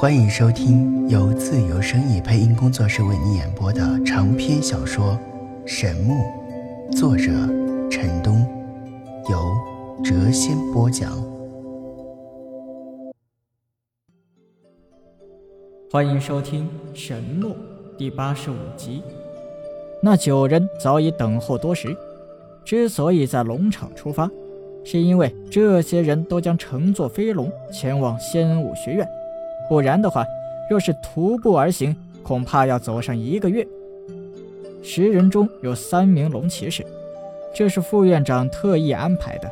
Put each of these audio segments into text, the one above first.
欢迎收听由自由声意配音工作室为你演播的长篇小说《神木》，作者陈东，由谪仙播讲。欢迎收听《神木》第八十五集。那九人早已等候多时，之所以在龙场出发，是因为这些人都将乘坐飞龙前往仙武学院。不然的话，若是徒步而行，恐怕要走上一个月。十人中有三名龙骑士，这是副院长特意安排的。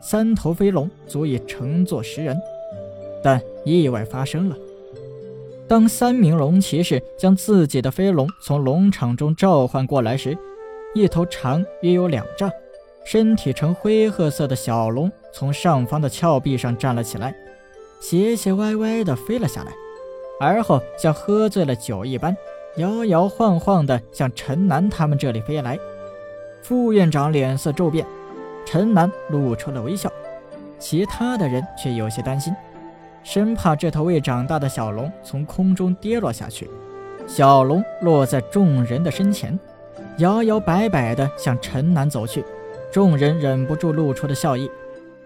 三头飞龙足以乘坐十人，但意外发生了。当三名龙骑士将自己的飞龙从龙场中召唤过来时，一头长约有两丈、身体呈灰褐色的小龙从上方的峭壁上站了起来。斜斜歪歪地飞了下来，而后像喝醉了酒一般，摇摇晃晃地向陈南他们这里飞来。副院长脸色骤变，陈南露出了微笑，其他的人却有些担心，生怕这头未长大的小龙从空中跌落下去。小龙落在众人的身前，摇摇摆摆地向陈南走去，众人忍不住露出了笑意。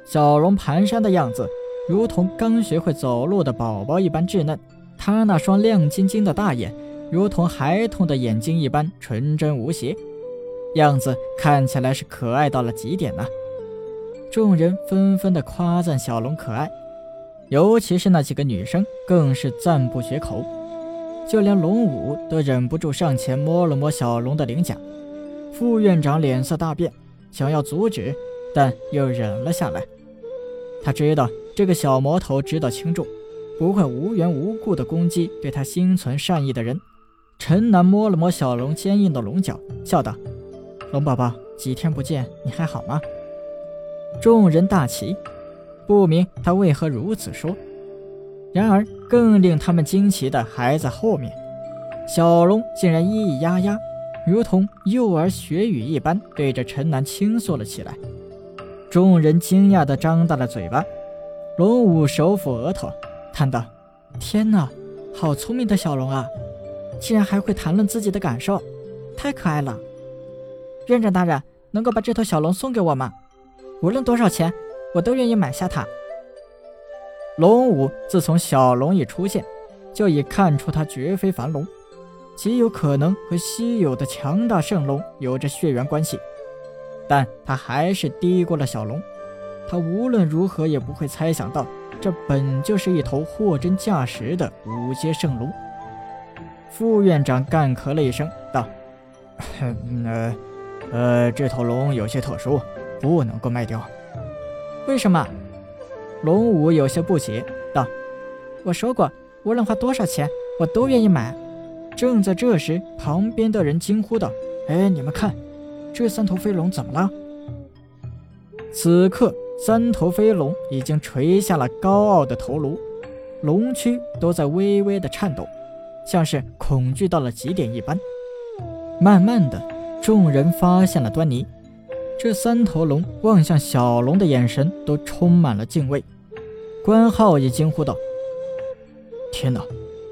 小龙蹒跚的样子。如同刚学会走路的宝宝一般稚嫩，他那双亮晶晶的大眼，如同孩童的眼睛一般纯真无邪，样子看起来是可爱到了极点呐。众人纷纷的夸赞小龙可爱，尤其是那几个女生更是赞不绝口，就连龙武都忍不住上前摸了摸小龙的鳞甲。副院长脸色大变，想要阻止，但又忍了下来。他知道。这个小魔头知道轻重，不会无缘无故的攻击对他心存善意的人。陈南摸了摸小龙坚硬的龙角，笑道：“龙宝宝，几天不见，你还好吗？”众人大奇，不明他为何如此说。然而，更令他们惊奇的还在后面。小龙竟然咿咿呀呀，如同幼儿学语一般，对着陈南倾诉了起来。众人惊讶地张大了嘴巴。龙武手抚额头，叹道：“天哪，好聪明的小龙啊！竟然还会谈论自己的感受，太可爱了。院长大人，能够把这头小龙送给我吗？无论多少钱，我都愿意买下它。”龙武自从小龙一出现，就已看出它绝非凡龙，极有可能和稀有的强大圣龙有着血缘关系，但他还是低估了小龙。他无论如何也不会猜想到，这本就是一头货真价实的五阶圣龙。副院长干咳了一声，道：“呃，呃，这头龙有些特殊，不能够卖掉。为什么？”龙武有些不解，道：“我说过，无论花多少钱，我都愿意买。”正在这时，旁边的人惊呼道：“哎，你们看，这三头飞龙怎么了？”此刻。三头飞龙已经垂下了高傲的头颅，龙躯都在微微的颤抖，像是恐惧到了极点一般。慢慢的，众人发现了端倪，这三头龙望向小龙的眼神都充满了敬畏。关浩也惊呼道：“天哪，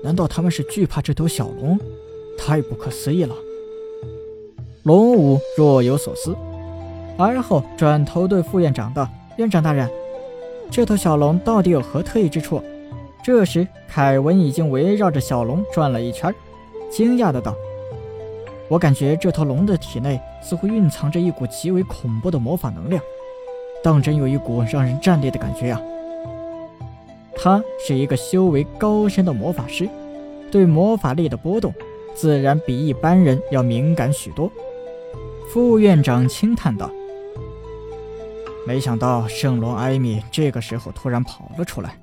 难道他们是惧怕这头小龙？太不可思议了！”龙武若有所思，而后转头对副院长道。院长大人，这头小龙到底有何特异之处？这时，凯文已经围绕着小龙转了一圈，惊讶的道：“我感觉这头龙的体内似乎蕴藏着一股极为恐怖的魔法能量，当真有一股让人战栗的感觉啊！”他是一个修为高深的魔法师，对魔法力的波动，自然比一般人要敏感许多。副院长轻叹道。没想到圣龙艾米这个时候突然跑了出来。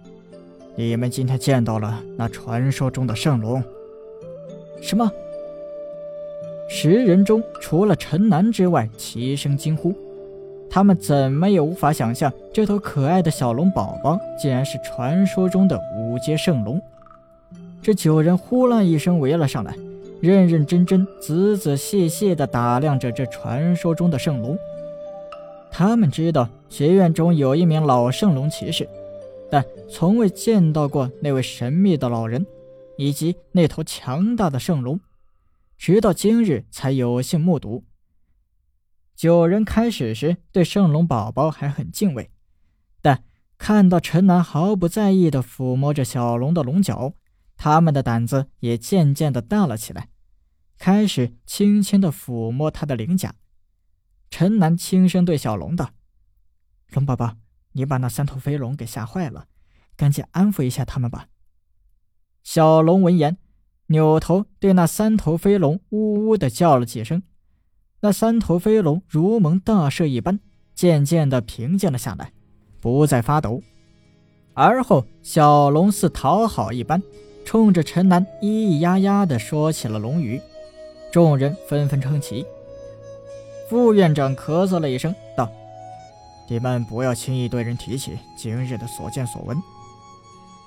你们今天见到了那传说中的圣龙？什么？十人中除了陈南之外齐声惊呼。他们怎么也无法想象，这头可爱的小龙宝宝竟然是传说中的五阶圣龙。这九人呼啦一声围了上来，认认真真、仔仔细细地打量着这传说中的圣龙。他们知道学院中有一名老圣龙骑士，但从未见到过那位神秘的老人，以及那头强大的圣龙，直到今日才有幸目睹。九人开始时对圣龙宝宝还很敬畏，但看到陈南毫不在意地抚摸着小龙的龙角，他们的胆子也渐渐地大了起来，开始轻轻地抚摸他的鳞甲。陈南轻声对小龙道：“龙宝宝。”你把那三头飞龙给吓坏了，赶紧安抚一下他们吧。小龙闻言，扭头对那三头飞龙呜呜的叫了几声。那三头飞龙如蒙大赦一般，渐渐的平静了下来，不再发抖。而后，小龙似讨好一般，冲着陈南咿咿呀呀的说起了龙语。众人纷纷称奇。副院长咳嗽了一声，道。你们不要轻易对人提起今日的所见所闻。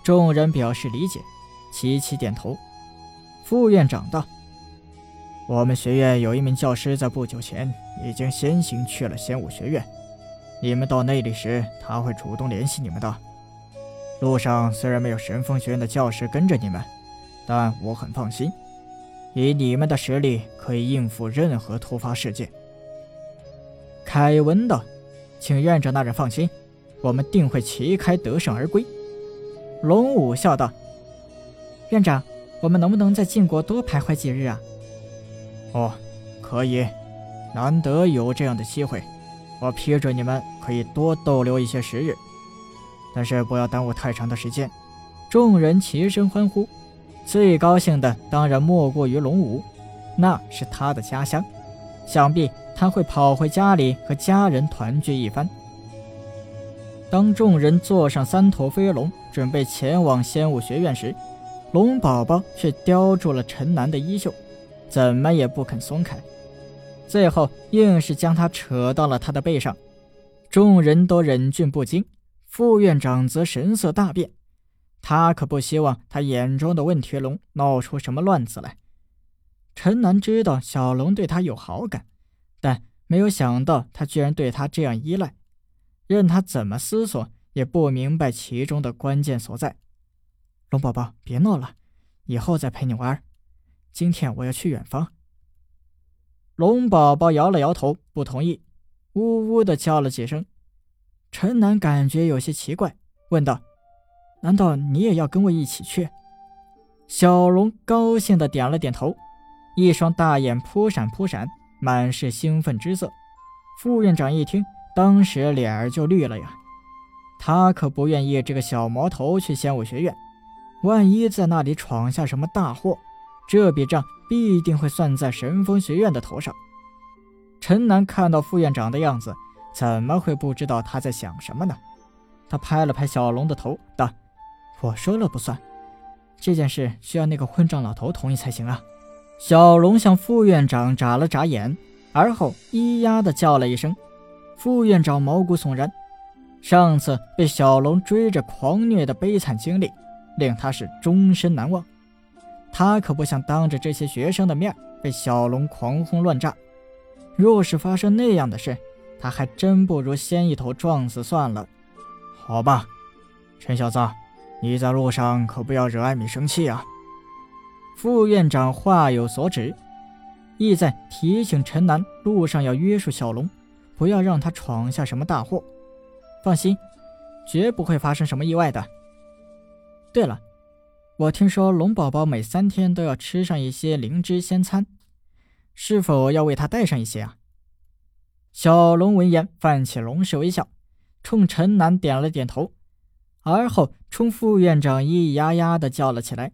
众人表示理解，齐齐点头。副院长道：“我们学院有一名教师，在不久前已经先行去了仙武学院。你们到那里时，他会主动联系你们的。路上虽然没有神风学院的教师跟着你们，但我很放心，以你们的实力，可以应付任何突发事件。”凯文道。请院长大人放心，我们定会旗开得胜而归。龙武笑道：“院长，我们能不能在晋国多徘徊几日啊？”“哦，可以，难得有这样的机会，我批准你们可以多逗留一些时日，但是不要耽误太长的时间。”众人齐声欢呼。最高兴的当然莫过于龙武，那是他的家乡，想必。他会跑回家里和家人团聚一番。当众人坐上三头飞龙，准备前往仙武学院时，龙宝宝却叼住了陈南的衣袖，怎么也不肯松开，最后硬是将他扯到了他的背上。众人都忍俊不禁，副院长则神色大变，他可不希望他眼中的问题龙闹出什么乱子来。陈南知道小龙对他有好感。但没有想到，他居然对他这样依赖，任他怎么思索，也不明白其中的关键所在。龙宝宝，别闹了，以后再陪你玩。今天我要去远方。龙宝宝摇了摇头，不同意，呜呜的叫了几声。陈楠感觉有些奇怪，问道：“难道你也要跟我一起去？”小龙高兴的点了点头，一双大眼扑闪扑闪。满是兴奋之色，副院长一听，当时脸儿就绿了呀。他可不愿意这个小魔头去仙武学院，万一在那里闯下什么大祸，这笔账必定会算在神风学院的头上。陈南看到副院长的样子，怎么会不知道他在想什么呢？他拍了拍小龙的头，道：“我说了不算，这件事需要那个混账老头同意才行啊。”小龙向副院长眨了眨眼，而后咿呀的叫了一声。副院长毛骨悚然，上次被小龙追着狂虐的悲惨经历，令他是终身难忘。他可不想当着这些学生的面被小龙狂轰乱炸。若是发生那样的事，他还真不如先一头撞死算了。好吧，陈小子，你在路上可不要惹艾米生气啊。副院长话有所指，意在提醒陈南路上要约束小龙，不要让他闯下什么大祸。放心，绝不会发生什么意外的。对了，我听说龙宝宝每三天都要吃上一些灵芝仙餐，是否要为他带上一些啊？小龙闻言泛起龙式微笑，冲陈南点了点头，而后冲副院长咿咿呀呀的叫了起来。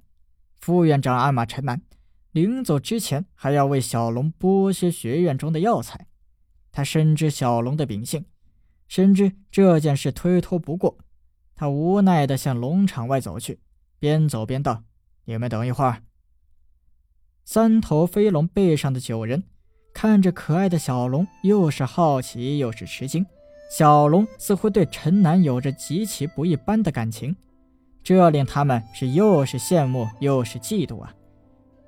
副院长暗骂陈南，临走之前还要为小龙剥削学院中的药材。他深知小龙的秉性，深知这件事推脱不过，他无奈地向龙场外走去，边走边道：“你们等一会儿。”三头飞龙背上的九人看着可爱的小龙，又是好奇又是吃惊。小龙似乎对陈南有着极其不一般的感情。这令他们是又是羡慕又是嫉妒啊！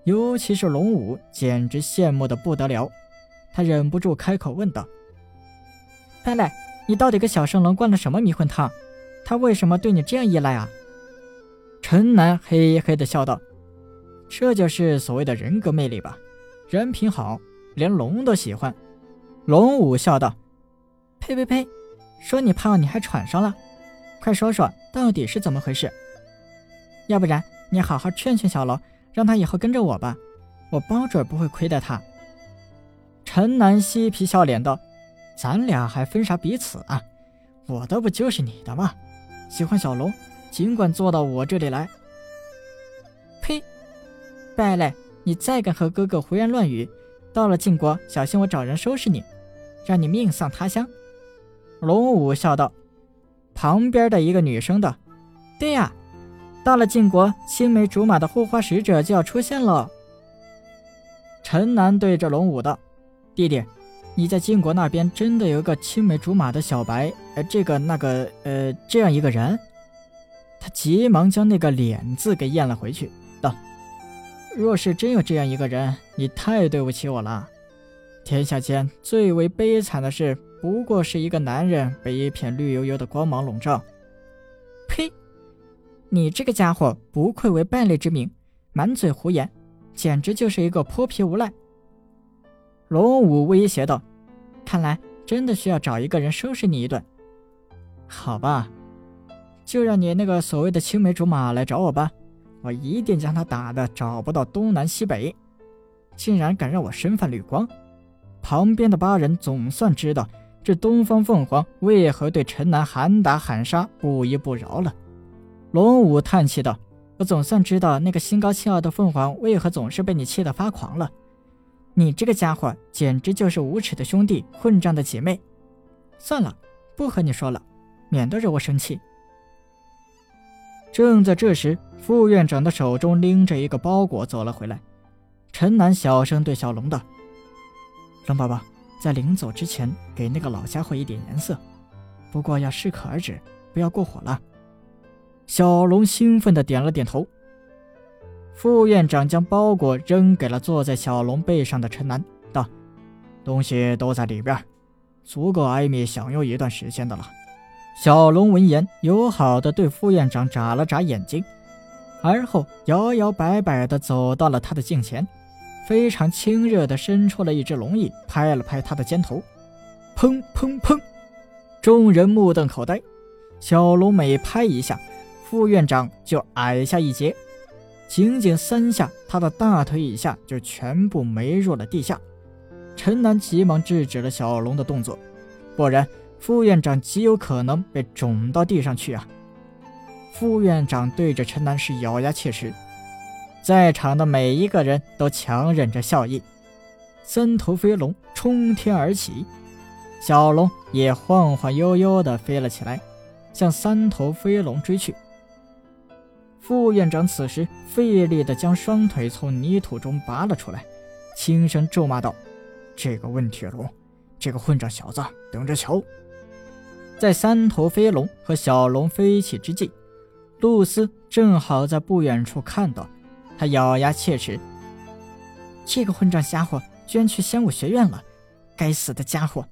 尤其是龙武，简直羡慕的不得了。他忍不住开口问道：“太太，你到底给小圣龙灌了什么迷魂汤？他为什么对你这样依赖啊？陈楠嘿嘿的笑道：“这就是所谓的人格魅力吧，人品好，连龙都喜欢。”龙武笑道：“呸呸呸，说你胖你还喘上了，快说说到底是怎么回事？要不然你好好劝劝小龙，让他以后跟着我吧，我包准不会亏待他。”陈南嬉皮笑脸道：“咱俩还分啥彼此啊？我的不就是你的吗？喜欢小龙，尽管坐到我这里来。”呸！败类，你再敢和哥哥胡言乱语，到了晋国，小心我找人收拾你，让你命丧他乡。”龙武笑道。旁边的一个女生道：“对呀，到了晋国，青梅竹马的护花使者就要出现了。”陈南对着龙武道。弟弟，你在晋国那边真的有个青梅竹马的小白，呃，这个那个，呃，这样一个人？他急忙将那个“脸”字给咽了回去，道：“若是真有这样一个人，你太对不起我了。天下间最为悲惨的事，不过是一个男人被一片绿油油的光芒笼罩。你这个家伙不愧为败类之名，满嘴胡言，简直就是一个泼皮无赖。”龙武威胁道：“看来真的需要找一个人收拾你一顿。好吧，就让你那个所谓的青梅竹马来找我吧，我一定将他打的找不到东南西北。竟然敢让我身犯绿光！”旁边的八人总算知道这东方凤凰为何对陈南喊打喊杀、不依不饶了。龙武叹气道：“我总算知道那个心高气傲的凤凰为何总是被你气得发狂了。”你这个家伙简直就是无耻的兄弟，混账的姐妹！算了，不和你说了，免得惹我生气。正在这时，副院长的手中拎着一个包裹走了回来。陈南小声对小龙道：“龙宝宝，在临走之前给那个老家伙一点颜色，不过要适可而止，不要过火了。”小龙兴奋地点了点头。副院长将包裹扔给了坐在小龙背上的陈南，道：“东西都在里边，足够艾米享用一段时间的了。”小龙闻言，友好的对副院长眨了眨眼睛，而后摇摇摆摆地走到了他的镜前，非常亲热地伸出了一只龙翼，拍了拍他的肩头，砰砰砰！众人目瞪口呆。小龙每拍一下，副院长就矮下一截。仅仅三下，他的大腿以下就全部没入了地下。陈南急忙制止了小龙的动作，不然副院长极有可能被肿到地上去啊！副院长对着陈南是咬牙切齿，在场的每一个人都强忍着笑意。三头飞龙冲天而起，小龙也晃晃悠悠地飞了起来，向三头飞龙追去。副院长此时费力地将双腿从泥土中拔了出来，轻声咒骂道：“这个问铁龙，这个混账小子，等着瞧！”在三头飞龙和小龙飞起之际，露丝正好在不远处看到，他咬牙切齿：“这个混账家伙居然去仙武学院了！该死的家伙！”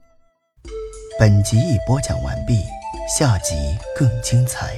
本集已播讲完毕，下集更精彩。